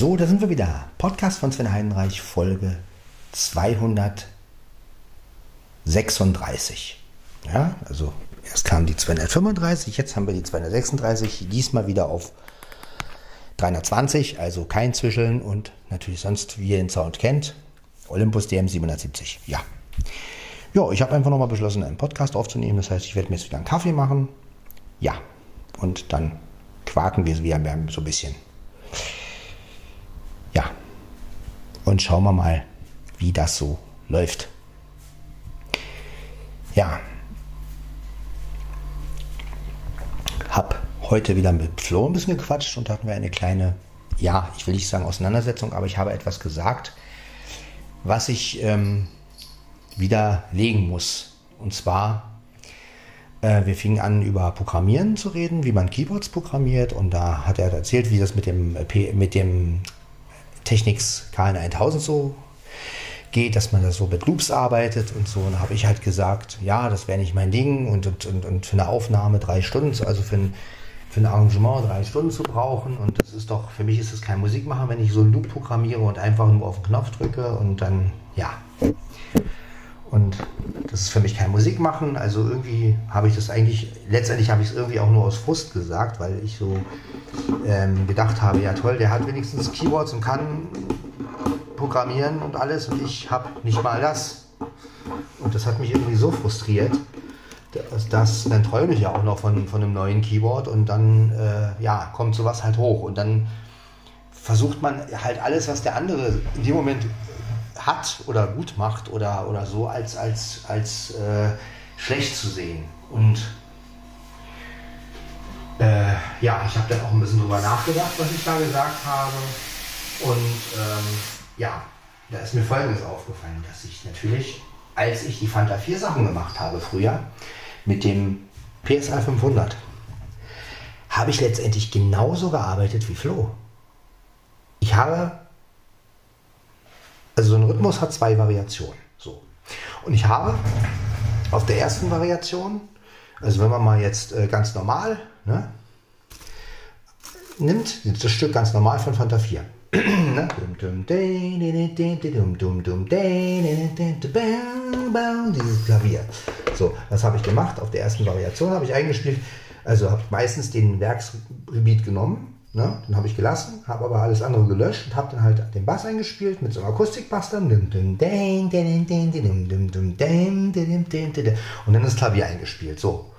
So, da sind wir wieder. Podcast von Sven Heidenreich, Folge 236. Ja, also erst kam die 235, jetzt haben wir die 236, diesmal wieder auf 320, also kein Zwischeln und natürlich sonst, wie ihr den Sound kennt, Olympus DM 770. Ja. Ja, ich habe einfach nochmal beschlossen, einen Podcast aufzunehmen. Das heißt, ich werde mir jetzt wieder einen Kaffee machen. Ja. Und dann quaken wir wieder so ein bisschen. Ja. Und schauen wir mal, wie das so läuft. Ja. Hab heute wieder mit Flo ein bisschen gequatscht und hatten wir eine kleine, ja, ich will nicht sagen Auseinandersetzung, aber ich habe etwas gesagt, was ich ähm, widerlegen muss. Und zwar, äh, wir fingen an über Programmieren zu reden, wie man Keyboards programmiert. Und da hat er erzählt, wie das mit dem, äh, mit dem Technics KN1000 so geht, dass man da so mit Loops arbeitet und so. Und da habe ich halt gesagt, ja, das wäre nicht mein Ding und, und, und, und für eine Aufnahme drei Stunden, also für ein, für ein Arrangement drei Stunden zu brauchen. Und das ist doch, für mich ist es kein Musikmachen, wenn ich so einen Loop programmiere und einfach nur auf den Knopf drücke und dann, ja. Und das ist für mich kein Musikmachen. Also irgendwie habe ich das eigentlich, letztendlich habe ich es irgendwie auch nur aus Frust gesagt, weil ich so ähm, gedacht habe, ja toll, der hat wenigstens Keywords und kann programmieren und alles und ich habe nicht mal das. Und das hat mich irgendwie so frustriert, dass, dass dann träume ich ja auch noch von, von einem neuen Keyboard und dann äh, ja, kommt sowas halt hoch und dann versucht man halt alles, was der andere in dem Moment hat oder gut macht oder, oder so, als, als, als äh, schlecht zu sehen. Und äh, ja, ich habe dann auch ein bisschen drüber nachgedacht, was ich da gesagt habe. Und ähm, ja, da ist mir Folgendes aufgefallen, dass ich natürlich, als ich die Fanta 4 Sachen gemacht habe früher, mit dem PSA 500, habe ich letztendlich genauso gearbeitet wie Flo. Ich habe, also so ein Rhythmus hat zwei Variationen. So. Und ich habe auf der ersten Variation, also wenn man mal jetzt äh, ganz normal ne, nimmt, das Stück ganz normal von Fanta 4 dieses Klavier. So, was habe ich gemacht? Auf der ersten Variation habe ich eingespielt. Also habe ich meistens den Werksgebiet genommen, ne? den habe ich gelassen, habe aber alles andere gelöscht und habe dann halt den Bass eingespielt mit so einem Akustikbass dann. Und dann das Klavier eingespielt. So,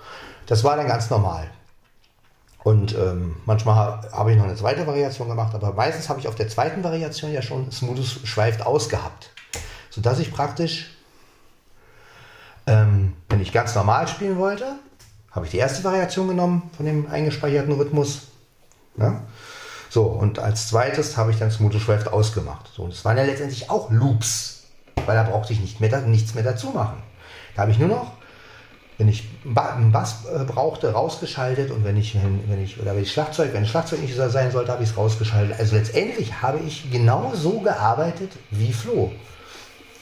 das war dann ganz normal. Und ähm, manchmal habe ich noch eine zweite Variation gemacht, aber meistens habe ich auf der zweiten Variation ja schon Smoothes schweift ausgehabt. Sodass ich praktisch, ähm, wenn ich ganz normal spielen wollte, habe ich die erste Variation genommen von dem eingespeicherten Rhythmus. Ne? So, und als zweites habe ich dann Smoothes schweift ausgemacht. So, und es waren ja letztendlich auch Loops, weil da brauchte ich nicht mehr, nichts mehr dazu machen. Da habe ich nur noch wenn ich einen Bass äh, brauchte, rausgeschaltet und wenn ich, wenn ich, oder wenn ich Schlagzeug, wenn Schlagzeug nicht sein sollte, habe ich es rausgeschaltet. Also letztendlich habe ich genau so gearbeitet wie Flo.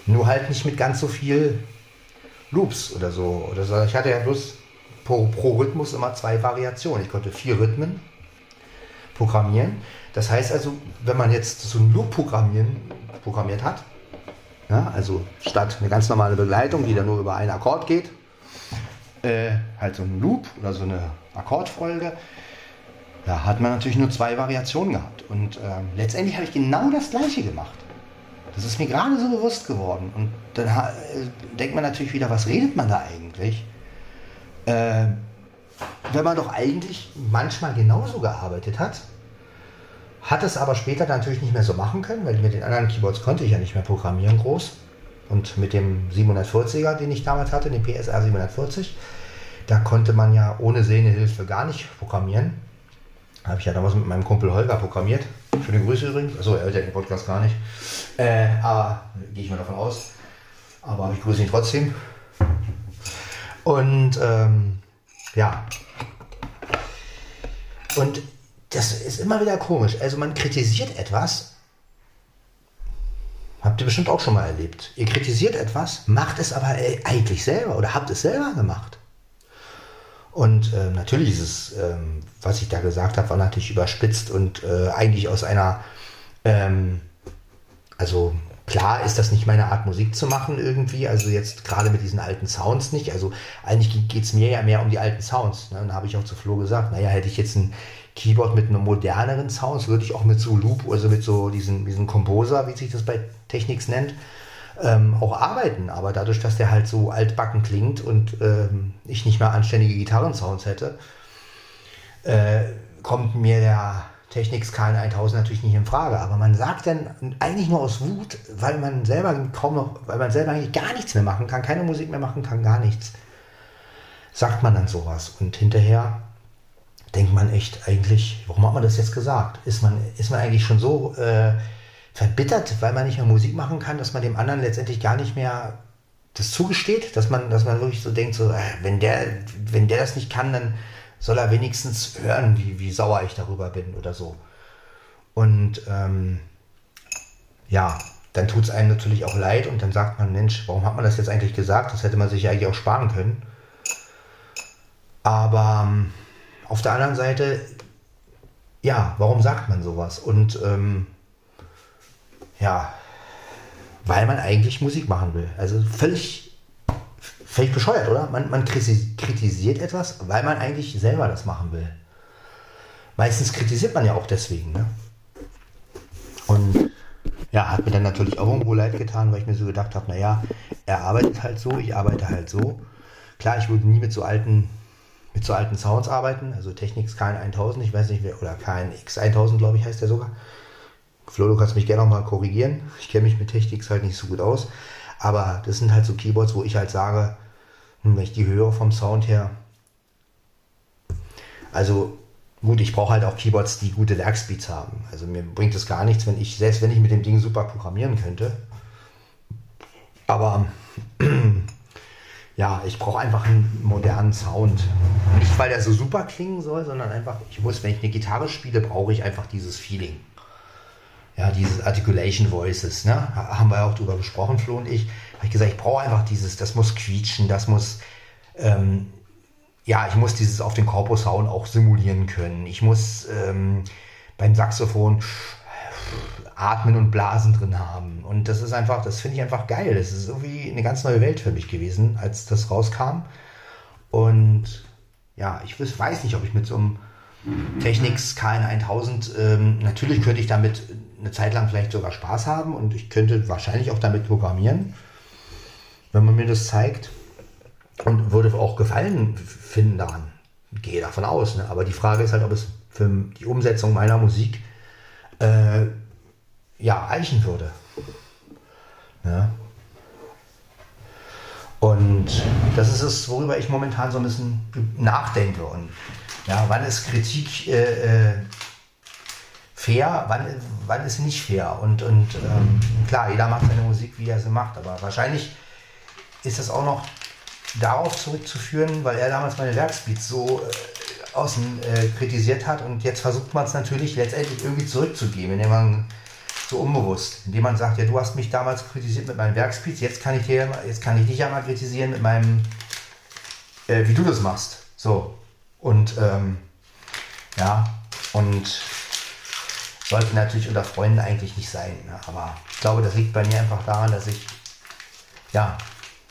Nur halt nicht mit ganz so viel Loops oder so. Oder so. Ich hatte ja bloß pro, pro Rhythmus immer zwei Variationen. Ich konnte vier Rhythmen programmieren. Das heißt also, wenn man jetzt so ein Loop programmieren, programmiert hat, ja, also statt eine ganz normale Begleitung, die dann nur über einen Akkord geht, äh, halt so ein Loop oder so eine Akkordfolge, da hat man natürlich nur zwei Variationen gehabt. Und äh, letztendlich habe ich genau das gleiche gemacht. Das ist mir gerade so bewusst geworden. Und dann äh, denkt man natürlich wieder, was redet man da eigentlich? Äh, wenn man doch eigentlich manchmal genauso gearbeitet hat, hat es aber später natürlich nicht mehr so machen können, weil mit den anderen Keyboards konnte ich ja nicht mehr programmieren groß. Und mit dem 740er, den ich damals hatte, den PSR 740, da konnte man ja ohne Sehnehilfe gar nicht programmieren. Habe ich ja damals mit meinem Kumpel Holger programmiert. Schöne Grüße übrigens. Achso, er hört ja den Podcast gar nicht. Äh, aber gehe ich mal davon aus. Aber ich grüße ihn trotzdem. Und ähm, ja. Und das ist immer wieder komisch. Also man kritisiert etwas, Habt ihr bestimmt auch schon mal erlebt. Ihr kritisiert etwas, macht es aber eigentlich selber oder habt es selber gemacht. Und äh, natürlich ist es, ähm, was ich da gesagt habe, war natürlich überspitzt und äh, eigentlich aus einer, Ähm, also klar ist das nicht meine Art Musik zu machen irgendwie, also jetzt gerade mit diesen alten Sounds nicht. Also eigentlich geht es mir ja mehr um die alten Sounds. Ne? Dann habe ich auch zu Flo gesagt, naja, hätte ich jetzt ein Keyboard mit einem moderneren Sound, würde ich auch mit so Loop, also mit so diesen, diesen Composer, wie sich das bei Technics nennt, ähm, auch arbeiten. Aber dadurch, dass der halt so altbacken klingt und ähm, ich nicht mehr anständige Gitarrensounds hätte, äh, kommt mir der Technics KN1000 natürlich nicht in Frage. Aber man sagt dann eigentlich nur aus Wut, weil man selber kaum noch, weil man selber eigentlich gar nichts mehr machen kann, keine Musik mehr machen kann, gar nichts. Sagt man dann sowas. Und hinterher denkt man echt eigentlich, warum hat man das jetzt gesagt? Ist man, ist man eigentlich schon so äh, verbittert, weil man nicht mehr Musik machen kann, dass man dem anderen letztendlich gar nicht mehr das zugesteht, dass man, dass man wirklich so denkt, so, äh, wenn der, wenn der das nicht kann, dann soll er wenigstens hören, wie, wie sauer ich darüber bin oder so. Und ähm, ja, dann tut es einem natürlich auch leid und dann sagt man, Mensch, warum hat man das jetzt eigentlich gesagt? Das hätte man sich ja eigentlich auch sparen können. Aber ähm, auf der anderen Seite, ja, warum sagt man sowas? Und ähm, ja, weil man eigentlich Musik machen will. Also völlig Völlig bescheuert, oder? Man, man kritisiert etwas, weil man eigentlich selber das machen will. Meistens kritisiert man ja auch deswegen. Ne? Und ja, hat mir dann natürlich auch irgendwo leid getan, weil ich mir so gedacht habe, naja, er arbeitet halt so, ich arbeite halt so. Klar, ich würde nie mit so alten, mit so alten Sounds arbeiten, also Technics KN1000, ich weiß nicht, wer, oder KNX1000, glaube ich, heißt der sogar. Flo, du kannst mich gerne noch mal korrigieren. Ich kenne mich mit Technics halt nicht so gut aus. Aber das sind halt so Keyboards, wo ich halt sage, wenn ich die höre vom Sound her. Also gut, ich brauche halt auch Keyboards, die gute Werkspeeds haben. Also mir bringt es gar nichts, wenn ich, selbst wenn ich mit dem Ding super programmieren könnte. Aber ja, ich brauche einfach einen modernen Sound. Nicht, weil der so super klingen soll, sondern einfach, ich muss, wenn ich eine Gitarre spiele, brauche ich einfach dieses Feeling ja, dieses Articulation Voices, ne? Haben wir auch drüber gesprochen, Flo und ich. Habe ich gesagt, ich brauche einfach dieses, das muss quietschen, das muss, ähm, ja, ich muss dieses auf den Korpus hauen auch simulieren können. Ich muss ähm, beim Saxophon atmen und Blasen drin haben. Und das ist einfach, das finde ich einfach geil. Das ist irgendwie eine ganz neue Welt für mich gewesen, als das rauskam. Und ja, ich weiß nicht, ob ich mit so einem Technics KN1000, ähm, natürlich könnte ich damit eine Zeit lang vielleicht sogar Spaß haben und ich könnte wahrscheinlich auch damit programmieren, wenn man mir das zeigt und würde auch Gefallen finden daran. Gehe davon aus. Ne? Aber die Frage ist halt, ob es für die Umsetzung meiner Musik äh, ja eichen würde. Ja. Und das ist es, worüber ich momentan so ein bisschen nachdenke. Und ja, wann ist Kritik äh, äh, fair, wann, wann ist nicht fair? Und, und ähm, klar, jeder macht seine Musik, wie er sie macht, aber wahrscheinlich ist das auch noch darauf zurückzuführen, weil er damals meine Werkspeeds so äh, außen äh, kritisiert hat und jetzt versucht man es natürlich letztendlich irgendwie zurückzugeben, indem man so unbewusst, indem man sagt, ja, du hast mich damals kritisiert mit meinen Werkspeeds, jetzt kann ich dir, jetzt kann ich dich ja mal kritisieren mit meinem, äh, wie du das machst. So. Und ähm, ja, und sollte natürlich unter Freunden eigentlich nicht sein. Ne? Aber ich glaube, das liegt bei mir einfach daran, dass ich, ja,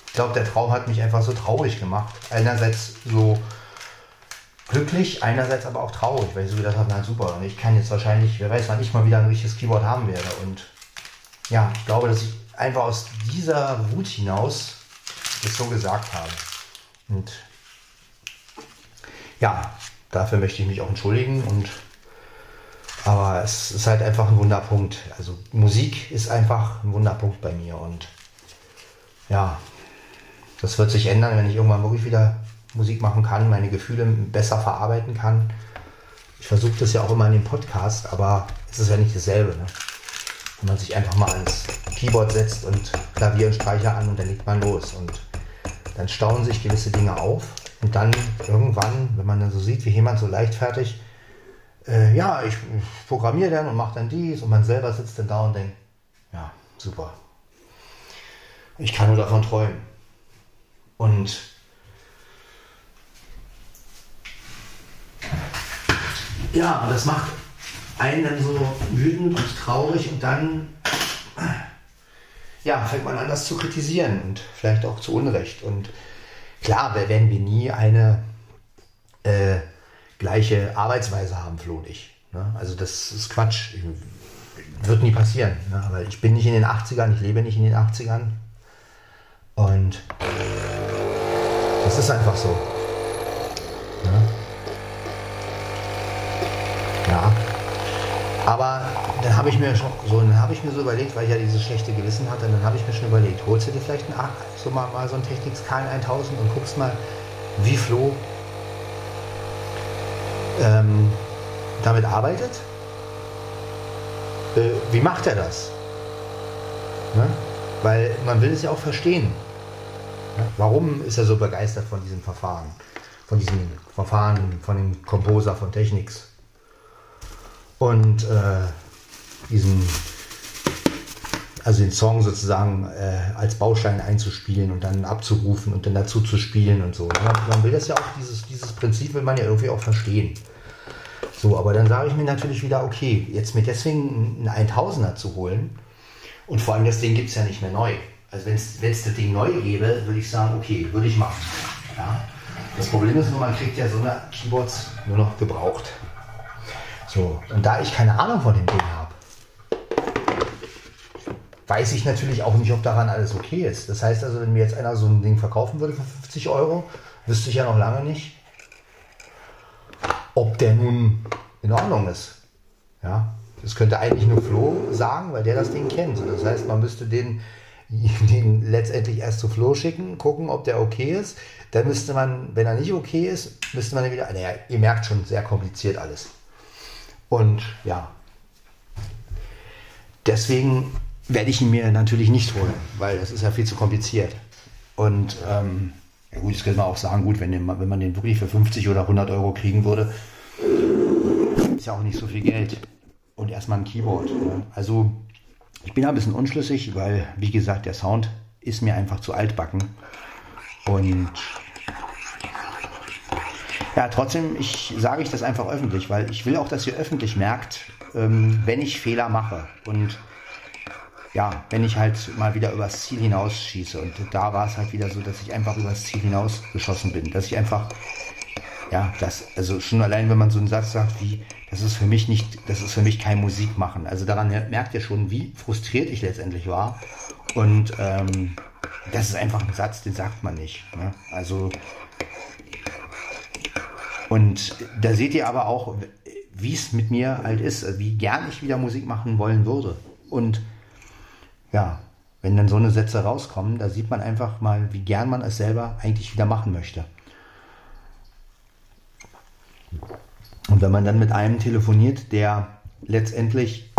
ich glaube, der Traum hat mich einfach so traurig gemacht. Einerseits so glücklich, einerseits aber auch traurig, weil ich so gedacht habe, na super, und ich kann jetzt wahrscheinlich, wer weiß, wann ich mal wieder ein richtiges Keyboard haben werde. Und ja, ich glaube, dass ich einfach aus dieser Wut hinaus das so gesagt habe. Und ja, dafür möchte ich mich auch entschuldigen und aber es ist halt einfach ein Wunderpunkt. Also Musik ist einfach ein Wunderpunkt bei mir und ja, das wird sich ändern, wenn ich irgendwann wirklich wieder Musik machen kann, meine Gefühle besser verarbeiten kann. Ich versuche das ja auch immer in dem Podcast, aber es ist ja nicht dasselbe. Ne? Wenn man sich einfach mal ans Keyboard setzt und Klavier und Streicher an und dann legt man los und dann stauen sich gewisse Dinge auf und dann irgendwann, wenn man dann so sieht, wie jemand so leichtfertig äh, ja, ich, programmiere dann und mache dann dies und man selber sitzt dann da und denkt, ja, super. Ich kann nur davon träumen. Und ja, das macht einen dann so wütend und traurig und dann ja, fängt man an, das zu kritisieren und vielleicht auch zu Unrecht. Und klar, werden wir nie eine äh, gleiche Arbeitsweise haben, Flo und ich. Ne? Also das ist Quatsch. Wird nie passieren. Ne? Aber ich bin nicht in den 80ern, ich lebe nicht in den 80ern. Und das ist einfach so. Ne? Ja. Aber dann habe ich mir schon so, dann habe ich mir so überlegt, weil ich ja dieses schlechte Gewissen hatte, dann habe ich mir schon überlegt, holst du dir vielleicht ein, so mal, mal so ein Technics K1000 und guckst mal, wie Flo ähm, damit arbeitet? Äh, wie macht er das? Ne? Weil man will es ja auch verstehen. Ne? Warum ist er so begeistert von diesem Verfahren? Von diesem Verfahren, von dem Composer, von Technics? Und äh, diesen, also den Song sozusagen äh, als Baustein einzuspielen und dann abzurufen und dann dazu zu spielen und so. Man, man will das ja auch, dieses, dieses Prinzip will man ja irgendwie auch verstehen. So, aber dann sage ich mir natürlich wieder, okay, jetzt mir deswegen einen 1000er zu holen und vor allem das Ding gibt es ja nicht mehr neu. Also wenn es das Ding neu gäbe, würde ich sagen, okay, würde ich machen. Ja? Das Problem ist nur, man kriegt ja so eine Keyboards nur noch gebraucht. So, und da ich keine Ahnung von dem Ding habe, weiß ich natürlich auch nicht, ob daran alles okay ist. Das heißt also, wenn mir jetzt einer so ein Ding verkaufen würde für 50 Euro, wüsste ich ja noch lange nicht, ob der nun in Ordnung ist. Ja, das könnte eigentlich nur Flo sagen, weil der das Ding kennt. Das heißt, man müsste den, den letztendlich erst zu Flo schicken, gucken, ob der okay ist. Dann müsste man, wenn er nicht okay ist, müsste man wieder, naja, ihr merkt schon, sehr kompliziert alles. Und ja, deswegen werde ich ihn mir natürlich nicht holen, weil das ist ja viel zu kompliziert. Und ähm, ja gut, das könnte man auch sagen, gut, wenn, den, wenn man den wirklich für 50 oder 100 Euro kriegen würde, ist ja auch nicht so viel Geld. Und erstmal ein Keyboard. Ne? Also ich bin ein bisschen unschlüssig, weil, wie gesagt, der Sound ist mir einfach zu altbacken. Und ja, trotzdem ich, sage ich das einfach öffentlich, weil ich will auch, dass ihr öffentlich merkt, ähm, wenn ich Fehler mache. Und ja, wenn ich halt mal wieder übers Ziel hinausschieße. Und da war es halt wieder so, dass ich einfach übers Ziel hinausgeschossen bin. Dass ich einfach, ja, das, also schon allein, wenn man so einen Satz sagt wie, das ist für mich nicht, das ist für mich kein Musik machen. Also daran merkt ihr schon, wie frustriert ich letztendlich war. Und ähm, das ist einfach ein Satz, den sagt man nicht. Ne? Also und da seht ihr aber auch, wie es mit mir halt ist, wie gern ich wieder Musik machen wollen würde. Und ja, wenn dann so eine Sätze rauskommen, da sieht man einfach mal, wie gern man es selber eigentlich wieder machen möchte. Und wenn man dann mit einem telefoniert, der letztendlich,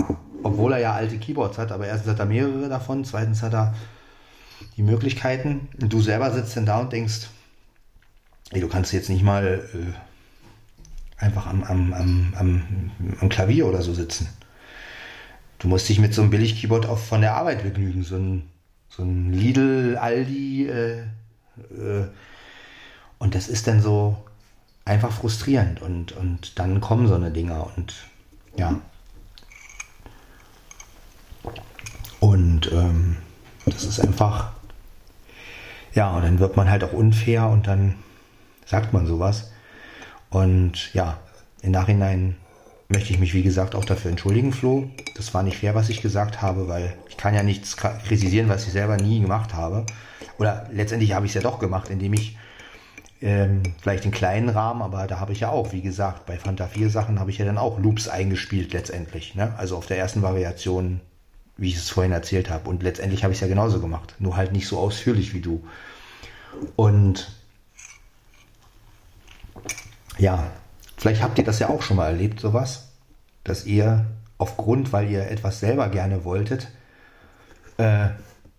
obwohl er ja alte Keyboards hat, aber erstens hat er mehrere davon, zweitens hat er die Möglichkeiten, und du selber sitzt dann da und denkst, ey, du kannst jetzt nicht mal äh, einfach am, am, am, am, Klavier oder so sitzen. Du musst dich mit so einem Billig-Keyboard auch von der Arbeit begnügen. So ein, so ein Lidl, Aldi. Äh, äh, und das ist dann so einfach frustrierend. Und, und dann kommen so eine Dinger und ja. Und ähm, das ist einfach, ja, und dann wird man halt auch unfair und dann sagt man sowas. Und ja, im Nachhinein möchte ich mich, wie gesagt, auch dafür entschuldigen, Flo. Das war nicht fair, was ich gesagt habe, weil ich kann ja nichts kritisieren, was ich selber nie gemacht habe. Oder letztendlich habe ich es ja doch gemacht, indem ich ähm, vielleicht den kleinen Rahmen, aber da habe ich ja auch, wie gesagt, bei Fanta 4 Sachen habe ich ja dann auch Loops eingespielt letztendlich. Ne? Also auf der ersten Variation, wie ich es vorhin erzählt habe. Und letztendlich habe ich es ja genauso gemacht. Nur halt nicht so ausführlich wie du. Und ja, vielleicht habt ihr das ja auch schon mal erlebt, sowas, dass ihr aufgrund, weil ihr etwas selber gerne wolltet, äh,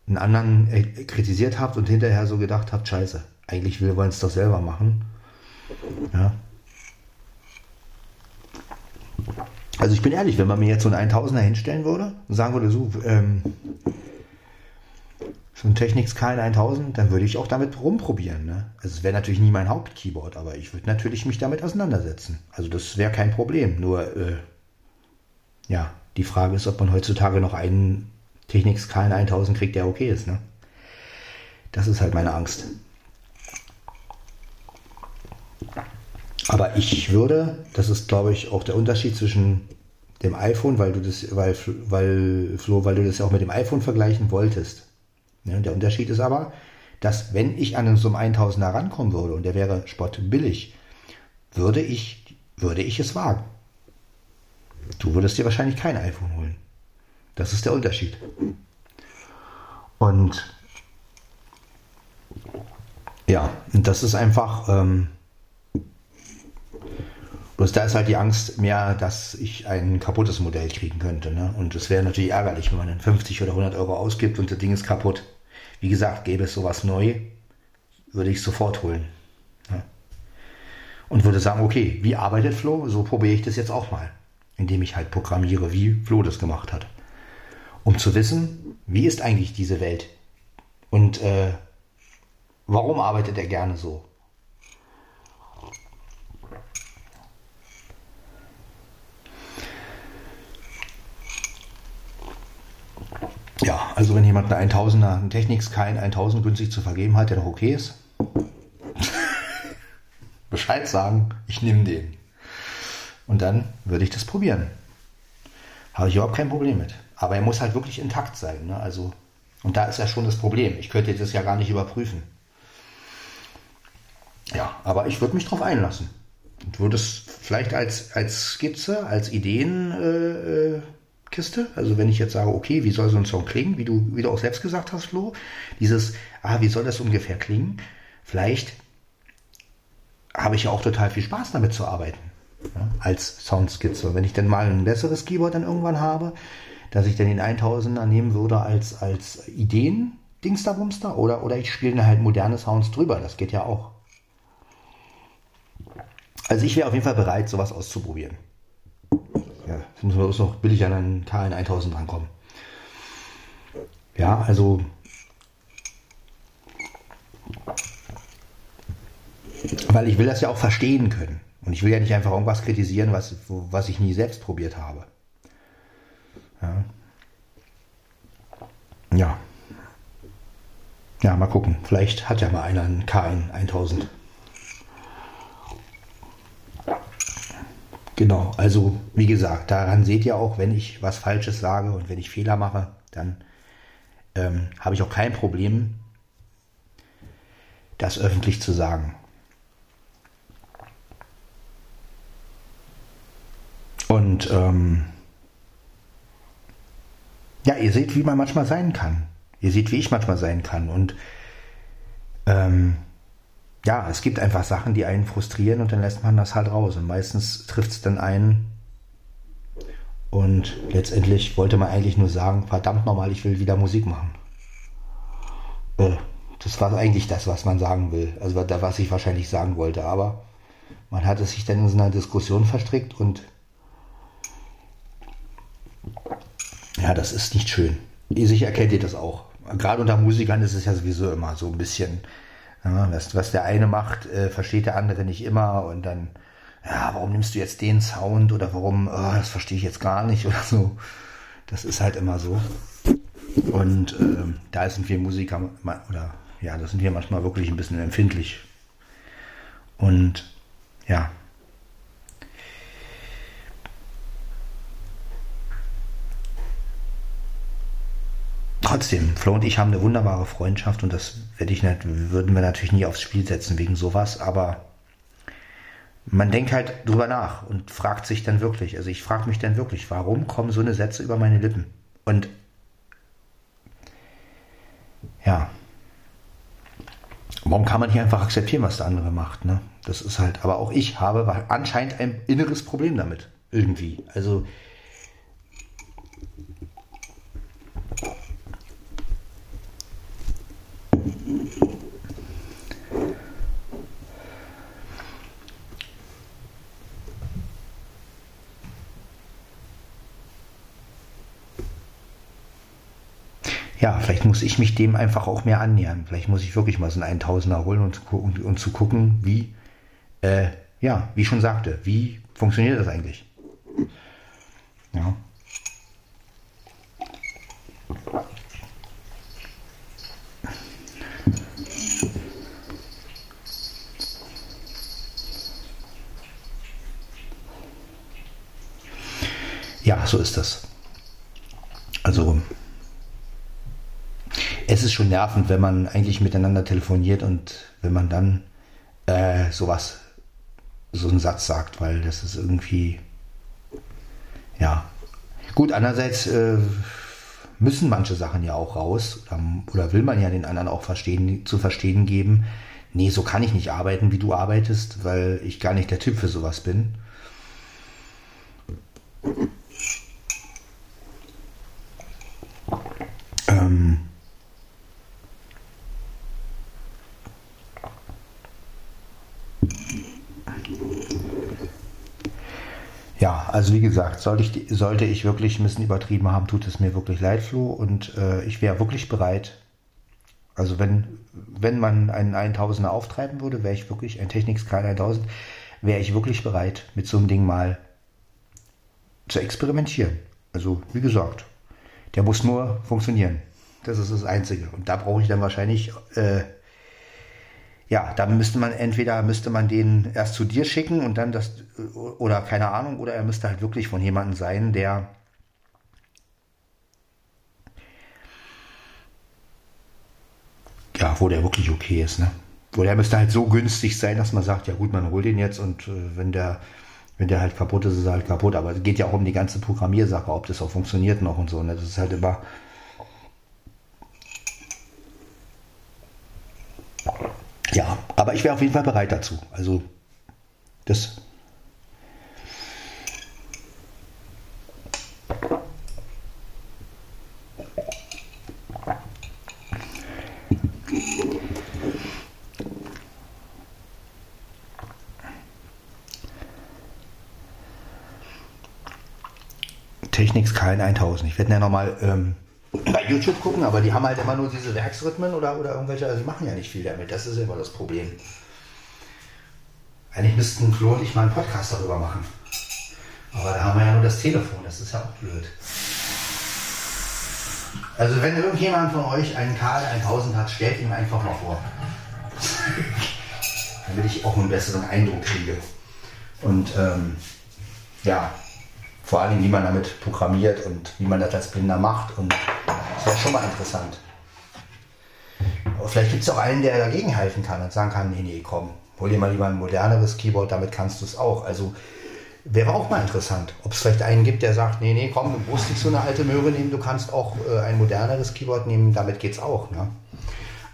einen anderen äh, kritisiert habt und hinterher so gedacht habt, scheiße, eigentlich will wollen es doch selber machen. Ja. Also ich bin ehrlich, wenn man mir jetzt so einen 1000er hinstellen würde und sagen würde, so, ähm, so ein Technics KN1000, dann würde ich auch damit rumprobieren. Ne? Also es wäre natürlich nie mein Hauptkeyboard, aber ich würde natürlich mich damit auseinandersetzen. Also das wäre kein Problem. Nur, äh, ja, die Frage ist, ob man heutzutage noch einen Technics Kalen 1000 kriegt, der okay ist. Ne? Das ist halt meine Angst. Aber ich würde, das ist glaube ich auch der Unterschied zwischen dem iPhone, weil du das, weil, weil, Flo, weil du das ja auch mit dem iPhone vergleichen wolltest. Ja, der Unterschied ist aber, dass wenn ich an so einem 1000er rankommen würde und der wäre spottbillig, würde ich, würde ich es wagen. Du würdest dir wahrscheinlich kein iPhone holen. Das ist der Unterschied. Und ja, und das ist einfach, ähm, bloß da ist halt die Angst mehr, dass ich ein kaputtes Modell kriegen könnte. Ne? Und es wäre natürlich ärgerlich, wenn man dann 50 oder 100 Euro ausgibt und das Ding ist kaputt. Wie gesagt, gäbe es sowas neu, würde ich sofort holen. Ja. Und würde sagen, okay, wie arbeitet Flo? So probiere ich das jetzt auch mal. Indem ich halt programmiere, wie Flo das gemacht hat. Um zu wissen, wie ist eigentlich diese Welt? Und äh, warum arbeitet er gerne so? Ja, also wenn jemand eine 1000er, einen Technics kein 1000 günstig zu vergeben hat, der doch okay ist, Bescheid sagen, ich nehme den. Und dann würde ich das probieren. Habe ich überhaupt kein Problem mit. Aber er muss halt wirklich intakt sein. Ne? Also, und da ist ja schon das Problem. Ich könnte das ja gar nicht überprüfen. Ja, aber ich würde mich drauf einlassen. Und würde es vielleicht als, als Skizze, als Ideen äh, äh Kiste. Also wenn ich jetzt sage, okay, wie soll so ein Song klingen, wie du, wie du auch selbst gesagt hast, Flo, dieses, ah, wie soll das ungefähr klingen? Vielleicht habe ich ja auch total viel Spaß damit zu arbeiten. Ja, als Soundskizze. Wenn ich dann mal ein besseres Keyboard dann irgendwann habe, dass ich dann den 1000er nehmen würde als, als Ideen, Dingsterbumster, oder, oder ich spiele halt moderne Sounds drüber. Das geht ja auch. Also ich wäre auf jeden Fall bereit, sowas auszuprobieren. Jetzt müssen wir uns noch billig an einen KN 1000 rankommen. Ja, also weil ich will das ja auch verstehen können. Und ich will ja nicht einfach irgendwas kritisieren, was, was ich nie selbst probiert habe. Ja. Ja. Ja, mal gucken. Vielleicht hat ja mal einer einen KN 1000. Genau, also wie gesagt, daran seht ihr auch, wenn ich was Falsches sage und wenn ich Fehler mache, dann ähm, habe ich auch kein Problem, das öffentlich zu sagen. Und ähm, ja, ihr seht, wie man manchmal sein kann. Ihr seht, wie ich manchmal sein kann. Und ähm, ja, es gibt einfach Sachen, die einen frustrieren und dann lässt man das halt raus. Und meistens trifft es dann einen. Und letztendlich wollte man eigentlich nur sagen, verdammt nochmal, ich will wieder Musik machen. Äh, das war eigentlich das, was man sagen will. Also was ich wahrscheinlich sagen wollte. Aber man hat es sich dann in so einer Diskussion verstrickt und ja, das ist nicht schön. Sicher erkennt ihr das auch. Gerade unter Musikern ist es ja sowieso immer so ein bisschen ja, was, was der eine macht, äh, versteht der andere nicht immer und dann, ja, warum nimmst du jetzt den Sound oder warum, oh, das verstehe ich jetzt gar nicht oder so. Das ist halt immer so. Und äh, da sind wir Musiker, oder ja, da sind wir manchmal wirklich ein bisschen empfindlich. Und ja, trotzdem, Flo und ich haben eine wunderbare Freundschaft und das werde ich nicht, würden wir natürlich nie aufs Spiel setzen wegen sowas, aber man denkt halt drüber nach und fragt sich dann wirklich, also ich frage mich dann wirklich, warum kommen so eine Sätze über meine Lippen? Und ja, warum kann man hier einfach akzeptieren, was der andere macht? Ne? Das ist halt, aber auch ich habe anscheinend ein inneres Problem damit, irgendwie. Also ja, vielleicht muss ich mich dem einfach auch mehr annähern. Vielleicht muss ich wirklich mal so einen 1000er holen und, und, und zu gucken, wie, äh, ja, wie ich schon sagte, wie funktioniert das eigentlich? Ja. Ja, so ist das. Also es schon nervend, wenn man eigentlich miteinander telefoniert und wenn man dann äh, sowas, so einen Satz sagt, weil das ist irgendwie, ja. Gut, andererseits äh, müssen manche Sachen ja auch raus oder, oder, will man ja den anderen auch verstehen, zu verstehen geben, nee, so kann ich nicht arbeiten, wie du arbeitest, weil ich gar nicht der Typ für sowas bin. Ähm, Ja, also wie gesagt, sollte ich, sollte ich wirklich ein bisschen übertrieben haben, tut es mir wirklich leid, Flo. Und äh, ich wäre wirklich bereit, also wenn, wenn man einen 1000er auftreiben würde, wäre ich wirklich, ein Technics Sky 1000, wäre ich wirklich bereit, mit so einem Ding mal zu experimentieren. Also wie gesagt, der muss nur funktionieren. Das ist das Einzige. Und da brauche ich dann wahrscheinlich äh, ja, dann müsste man entweder müsste man den erst zu dir schicken und dann das oder keine Ahnung, oder er müsste halt wirklich von jemandem sein, der ja, wo der wirklich okay ist, ne? Wo der müsste halt so günstig sein, dass man sagt, ja gut, man holt den jetzt und äh, wenn der wenn der halt kaputt ist, ist er halt kaputt. Aber es geht ja auch um die ganze Programmiersache, ob das auch funktioniert noch und so. Ne? Das ist halt immer Ja, aber ich wäre auf jeden Fall bereit dazu. Also das. Technics KN 1000. Ich werde ja nochmal ähm, bei YouTube gucken, aber die haben halt immer nur diese Werksrhythmen oder, oder irgendwelche, also die machen ja nicht viel damit. Das ist immer das Problem. Eigentlich müssten Flo und ich mal einen Podcast darüber machen. Aber da haben wir ja nur das Telefon, das ist ja auch blöd. Also wenn irgendjemand von euch einen Karl 1000 hat, stellt ihn einfach mal vor. Damit ich auch einen besseren Eindruck kriege. Und ähm, ja, vor allem wie man damit programmiert und wie man das als Blinder macht. Und das wäre schon mal interessant. Aber vielleicht gibt es auch einen, der dagegen helfen kann und sagen kann, nee, nee, komm, hol dir mal lieber ein moderneres Keyboard, damit kannst du es auch. Also wäre auch mal interessant, ob es vielleicht einen gibt, der sagt, nee, nee, komm, du musst nicht so eine alte Möhre nehmen, du kannst auch äh, ein moderneres Keyboard nehmen, damit geht es auch. Ne?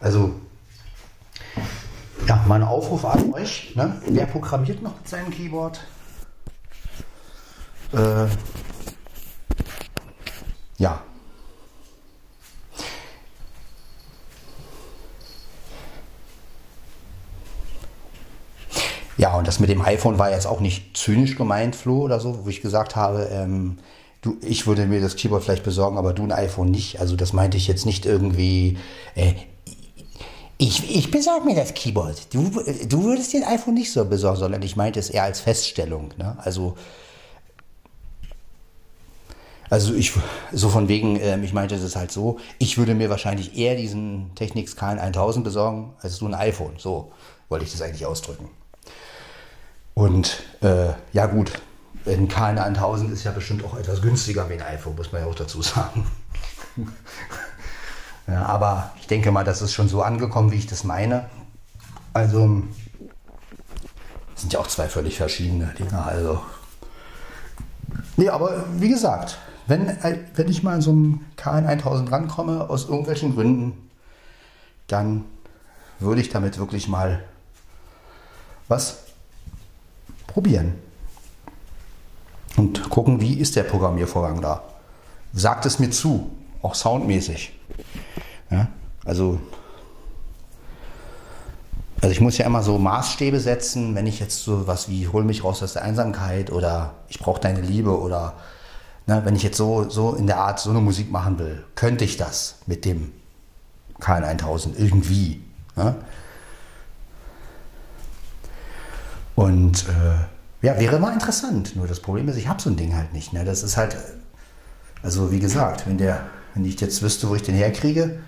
Also ja, mal ein Aufruf an euch. Ne? Wer programmiert noch mit seinem Keyboard? Äh, ja, Ja, und das mit dem iPhone war jetzt auch nicht zynisch gemeint, Flo, oder so, wo ich gesagt habe, ähm, du, ich würde mir das Keyboard vielleicht besorgen, aber du ein iPhone nicht. Also das meinte ich jetzt nicht irgendwie, äh, ich, ich besorge mir das Keyboard. Du, du würdest dir ein iPhone nicht so besorgen, sondern ich meinte es eher als Feststellung. Ne? Also, also ich, so von wegen, ähm, ich meinte es halt so, ich würde mir wahrscheinlich eher diesen Technics KN1000 besorgen, als du ein iPhone. So wollte ich das eigentlich ausdrücken. Und äh, ja gut, ein KN1000 ist ja bestimmt auch etwas günstiger wie ein iPhone, muss man ja auch dazu sagen. ja, aber ich denke mal, das ist schon so angekommen, wie ich das meine. Also sind ja auch zwei völlig verschiedene Dinge. Also nee, aber wie gesagt, wenn, wenn ich mal an so einem KN1000 rankomme, aus irgendwelchen Gründen, dann würde ich damit wirklich mal was probieren. Und gucken, wie ist der Programmiervorgang da. Sagt es mir zu, auch soundmäßig. Ja, also, also ich muss ja immer so Maßstäbe setzen, wenn ich jetzt so was wie hol mich raus aus der Einsamkeit oder ich brauche deine Liebe oder ne, wenn ich jetzt so, so in der Art so eine Musik machen will, könnte ich das mit dem KN1000 irgendwie. Ne? Und äh, ja, wäre mal interessant. Nur das Problem ist, ich habe so ein Ding halt nicht. Ne? Das ist halt, also wie gesagt, wenn, der, wenn ich jetzt wüsste, wo ich den herkriege,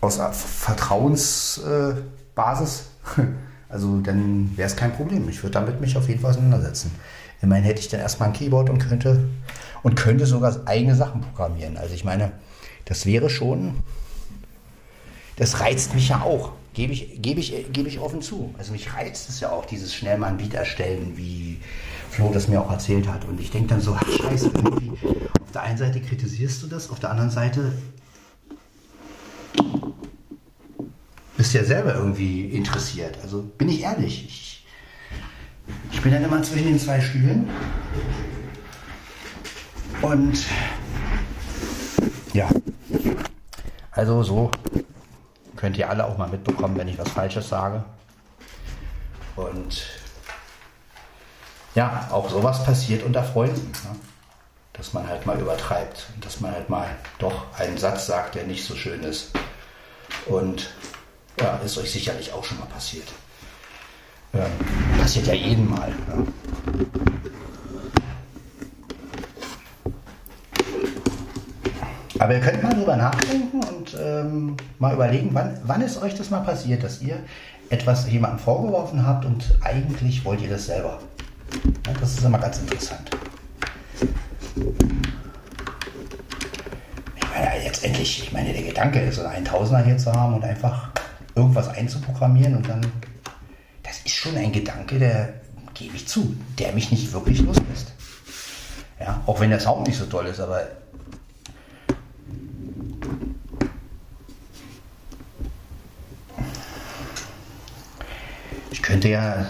aus Vertrauensbasis, äh, also dann wäre es kein Problem. Ich würde damit mich auf jeden Fall auseinandersetzen. Immerhin hätte ich dann erstmal ein Keyboard und könnte, und könnte sogar eigene Sachen programmieren. Also ich meine, das wäre schon, das reizt mich ja auch. Gebe ich, gebe, ich, gebe ich offen zu. Also mich reizt es ja auch, dieses schnell mal ein Beat erstellen, wie Flo das mir auch erzählt hat. Und ich denke dann so, scheiße, irgendwie. Auf der einen Seite kritisierst du das, auf der anderen Seite bist du ja selber irgendwie interessiert. Also bin ich ehrlich. Ich, ich bin dann immer zwischen den zwei Stühlen. Und ja, also so Könnt ihr alle auch mal mitbekommen, wenn ich was Falsches sage. Und ja, auch sowas passiert unter Freunden. Ne? Dass man halt mal übertreibt und dass man halt mal doch einen Satz sagt, der nicht so schön ist. Und ja, ist euch sicherlich auch schon mal passiert. Ähm, passiert ja jedem Mal. Ne? Aber ihr könnt mal drüber nachdenken und ähm, mal überlegen, wann, wann ist euch das mal passiert, dass ihr etwas jemandem vorgeworfen habt und eigentlich wollt ihr das selber. Ja, das ist immer ganz interessant. Ich meine, letztendlich, ich meine, der Gedanke ist, so einen Tausender hier zu haben und einfach irgendwas einzuprogrammieren und dann, das ist schon ein Gedanke, der, gebe ich zu, der mich nicht wirklich loslässt. Ja, auch wenn der Sound nicht so toll ist, aber ja,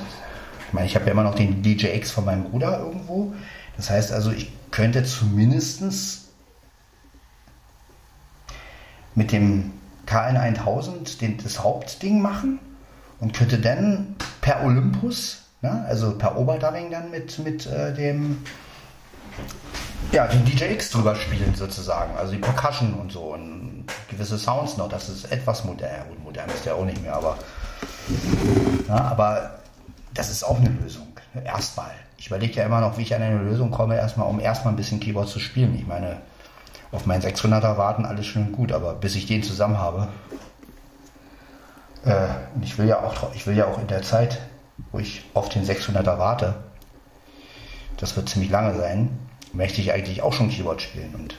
ich meine, ich habe ja immer noch den DJX von meinem Bruder irgendwo. Das heißt also, ich könnte zumindest mit dem KN1000 den, das Hauptding machen und könnte dann per Olympus, ne, also per Oberdubbing dann mit, mit äh, dem ja, den DJX drüber spielen sozusagen, also die Percussion und so und gewisse Sounds noch, das ist etwas modern, gut, modern ist der auch nicht mehr, aber ja, aber das ist auch eine Lösung. Erstmal. Ich überlege ja immer noch, wie ich an eine Lösung komme, erstmal, um erstmal ein bisschen Keyboard zu spielen. Ich meine, auf meinen 600er warten, alles schön und gut, aber bis ich den zusammen habe. Äh, und ich will ja auch, ich will ja auch in der Zeit, wo ich auf den 600er warte, das wird ziemlich lange sein, möchte ich eigentlich auch schon Keyboard spielen. Und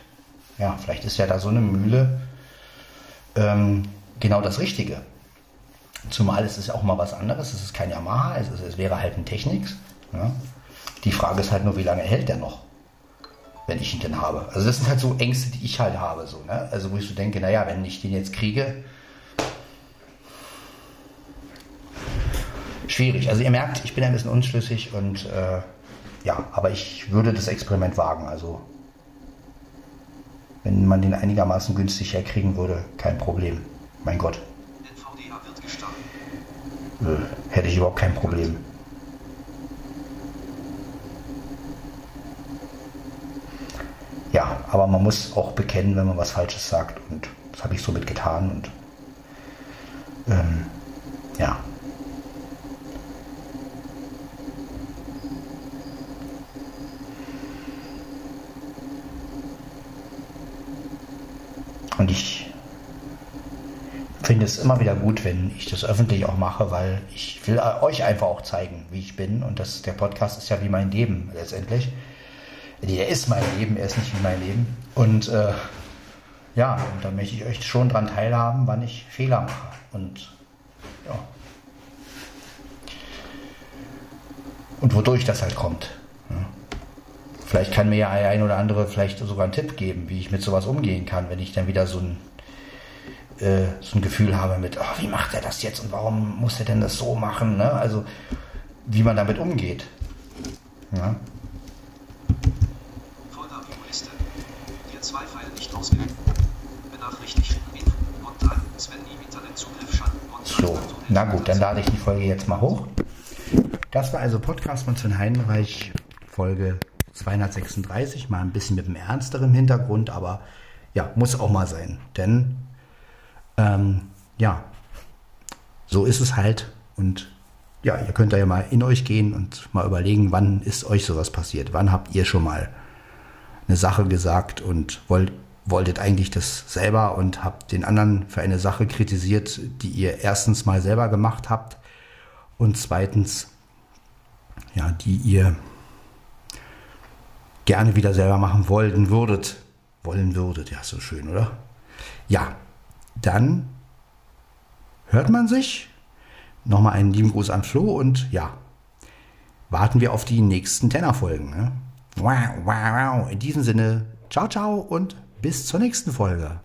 ja, vielleicht ist ja da so eine Mühle ähm, genau das Richtige. Zumal es ist auch mal was anderes. Es ist kein Yamaha, es, ist, es wäre halt ein Technics. Ja. Die Frage ist halt nur, wie lange hält der noch, wenn ich ihn denn habe. Also das sind halt so Ängste, die ich halt habe. So, ne? Also wo ich so denke, naja, wenn ich den jetzt kriege, schwierig. Also ihr merkt, ich bin ein bisschen unschlüssig und äh, ja, aber ich würde das Experiment wagen. Also wenn man den einigermaßen günstig herkriegen würde, kein Problem. Mein Gott. Hätte ich überhaupt kein Problem. Ja, aber man muss auch bekennen, wenn man was Falsches sagt. Und das habe ich somit getan. Und ähm, ja. Und ich finde es immer wieder gut, wenn ich das öffentlich auch mache, weil ich will euch einfach auch zeigen, wie ich bin. Und das, der Podcast ist ja wie mein Leben letztendlich. Der ist mein Leben, er ist nicht wie mein Leben. Und äh, ja, und da möchte ich euch schon dran teilhaben, wann ich Fehler mache. Und ja. Und wodurch das halt kommt. Ja. Vielleicht kann mir ja ein oder andere vielleicht sogar einen Tipp geben, wie ich mit sowas umgehen kann, wenn ich dann wieder so ein äh, so ein Gefühl habe mit, oh, wie macht er das jetzt und warum muss er denn das so machen? Ne? Also wie man damit umgeht. Ja. So, na gut, dann lade ich die Folge jetzt mal hoch. Das war also Podcast von Sven Heidenreich, Folge 236, mal ein bisschen mit einem ernsteren Hintergrund, aber ja, muss auch mal sein, denn ähm, ja, so ist es halt. Und ja, ihr könnt da ja mal in euch gehen und mal überlegen, wann ist euch sowas passiert? Wann habt ihr schon mal eine Sache gesagt und wollt, wolltet eigentlich das selber und habt den anderen für eine Sache kritisiert, die ihr erstens mal selber gemacht habt und zweitens, ja, die ihr gerne wieder selber machen wollen würdet. Wollen würdet, ja, so schön, oder? Ja, dann hört man sich. Nochmal einen lieben Gruß an Flo und ja, warten wir auf die nächsten Tenor-Folgen. Ne? Wow, wow, wow. In diesem Sinne, ciao, ciao und bis zur nächsten Folge.